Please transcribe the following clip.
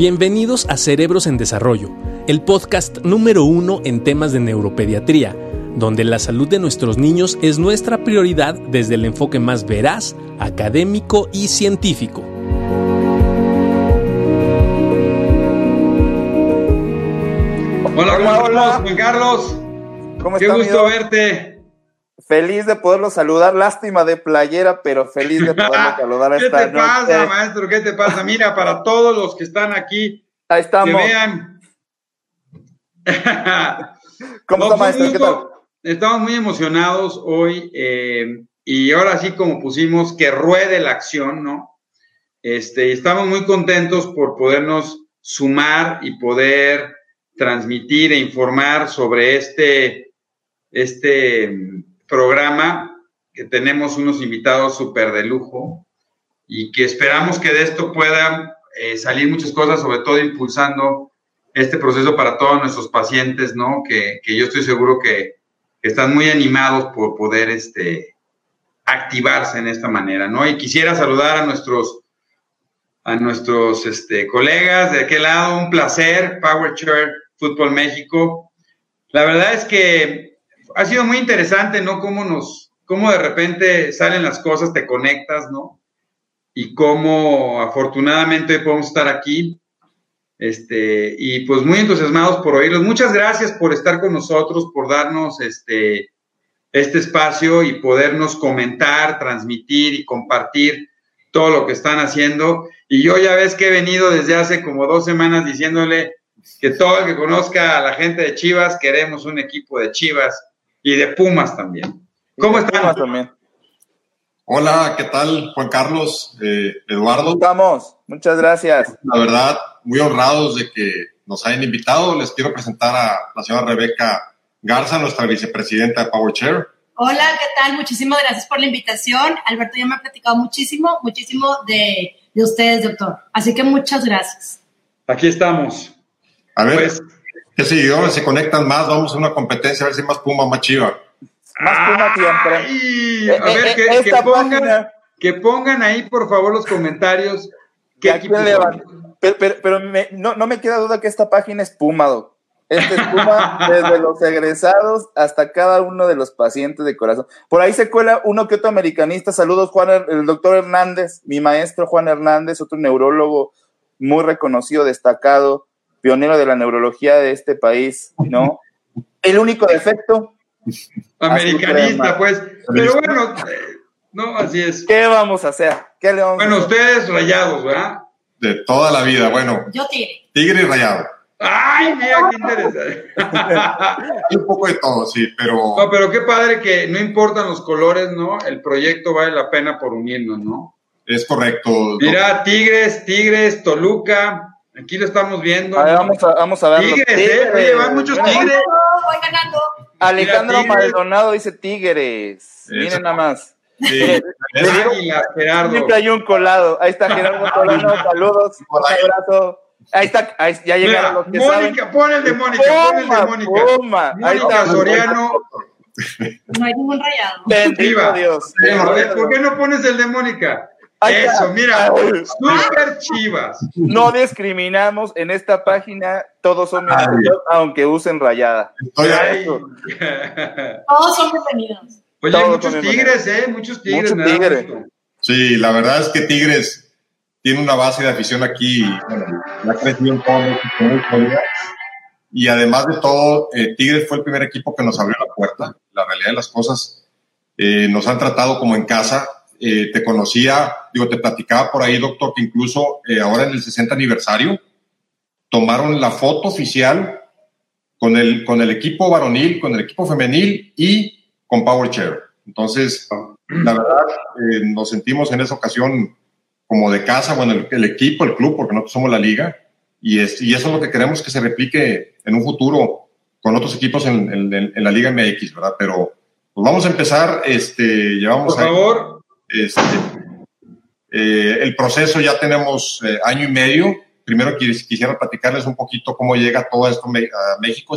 Bienvenidos a Cerebros en Desarrollo, el podcast número uno en temas de neuropediatría, donde la salud de nuestros niños es nuestra prioridad desde el enfoque más veraz, académico y científico. Hola, ¿cómo hola, Juan Carlos? ¿Cómo Qué gusto verte. Feliz de poderlo saludar, lástima de playera, pero feliz de poderlo saludar ¿Qué te pasa, maestro? ¿Qué te pasa? Mira, para todos los que están aquí, Ahí estamos. que vean. ¿Cómo está, maestro? ¿Qué tal? Estamos muy emocionados hoy eh, y ahora sí como pusimos que ruede la acción, ¿no? Este, estamos muy contentos por podernos sumar y poder transmitir e informar sobre este, este programa que tenemos unos invitados súper de lujo y que esperamos que de esto puedan eh, salir muchas cosas, sobre todo impulsando este proceso para todos nuestros pacientes, ¿no? Que, que yo estoy seguro que, están muy animados por poder este, activarse en esta manera, ¿no? Y quisiera saludar a nuestros, a nuestros este, colegas de aquel lado, un placer, Power Chair Fútbol México. La verdad es que ha sido muy interesante, ¿no? Cómo nos, cómo de repente salen las cosas, te conectas, ¿no? Y cómo afortunadamente hoy podemos estar aquí. Este, y pues muy entusiasmados por oírlos. Muchas gracias por estar con nosotros, por darnos este, este espacio y podernos comentar, transmitir y compartir todo lo que están haciendo. Y yo ya ves que he venido desde hace como dos semanas diciéndole que todo el que conozca a la gente de Chivas, queremos un equipo de Chivas y de Pumas también. ¿Cómo están? Pumas también. Hola, ¿qué tal, Juan Carlos? Eh, Eduardo. Estamos, muchas gracias. La verdad, muy honrados de que nos hayan invitado. Les quiero presentar a la señora Rebeca Garza, nuestra vicepresidenta de PowerChair. Hola, ¿qué tal? Muchísimas gracias por la invitación. Alberto ya me ha platicado muchísimo, muchísimo de, de ustedes, doctor. Así que muchas gracias. Aquí estamos. A ver, pues, ¿qué seguidores se conectan más? Vamos a una competencia a ver si más Puma, más Chiva. Más Puma siempre. A ver, que, que, pongan, que, pongan, ahí, por favor, los comentarios. ¿Qué equipo pero, pero, pero me, no, no, me queda duda que esta página es Puma, Doc. Este es Puma desde los egresados hasta cada uno de los pacientes de corazón. Por ahí se cuela uno que otro americanista. Saludos, Juan, el doctor Hernández, mi maestro Juan Hernández, otro neurólogo muy reconocido, destacado pionero de la neurología de este país, ¿no? El único defecto. Americanista, pues. Pero bueno, no, así es. ¿Qué vamos a hacer? ¿Qué le vamos bueno, a hacer? ustedes rayados, ¿verdad? De toda la vida, bueno. Yo tigre. Tigre y rayado. Ay, mira, qué interesante. un poco de todo, sí, pero. No, pero qué padre que no importan los colores, ¿no? El proyecto vale la pena por unirnos, ¿no? Es correcto. Mira, Tigres, Tigres, Toluca, Aquí lo estamos viendo. A ver, vamos, a, vamos a ver. Tigres, eh. Oye, van muchos tigres. Voy ganando. Alejandro Mira, Maldonado dice Tigres. Eso. Miren nada más. Sí. Águila, Gerardo. Siempre hay un colado. Ahí está Gerardo Colano. Saludos. Un abrazo. Ahí está, ahí, ya llegaron Mira, los que Mónica, saben. pon el de Mónica, pon el de Mónica. Puma, ahí Mónica está. Soriano. No hay ningún rayado. Bendito Viva. Dios. ¿Por qué no pones el de Mónica? Eso, mira, Ay. super chivas. No discriminamos en esta página, todos son bienvenidos, aunque usen rayada. Ay. Todos son bienvenidos. Oye, Todos muchos tigres, ¿eh? Muchos tigres. Mucho me da tigre. gusto. Sí, la verdad es que Tigres tiene una base de afición aquí, bueno, la ha crecido en todo México. Y además de todo, eh, Tigres fue el primer equipo que nos abrió la puerta. La realidad de las cosas, eh, nos han tratado como en casa. Eh, te conocía, digo, te platicaba por ahí, doctor, que incluso eh, ahora en el 60 aniversario tomaron la foto oficial con el, con el equipo varonil, con el equipo femenil y con Power Chair. Entonces, la verdad, eh, nos sentimos en esa ocasión como de casa, bueno, el, el equipo, el club, porque nosotros somos la liga, y, es, y eso es lo que queremos que se replique en un futuro con otros equipos en, en- en la Liga MX, ¿verdad? Pero pues vamos a empezar, este, llevamos Por favor, este, eh, el proceso ya tenemos eh, año y medio. Primero quis- quisiera platicarles un poquito cómo llega todo esto a México,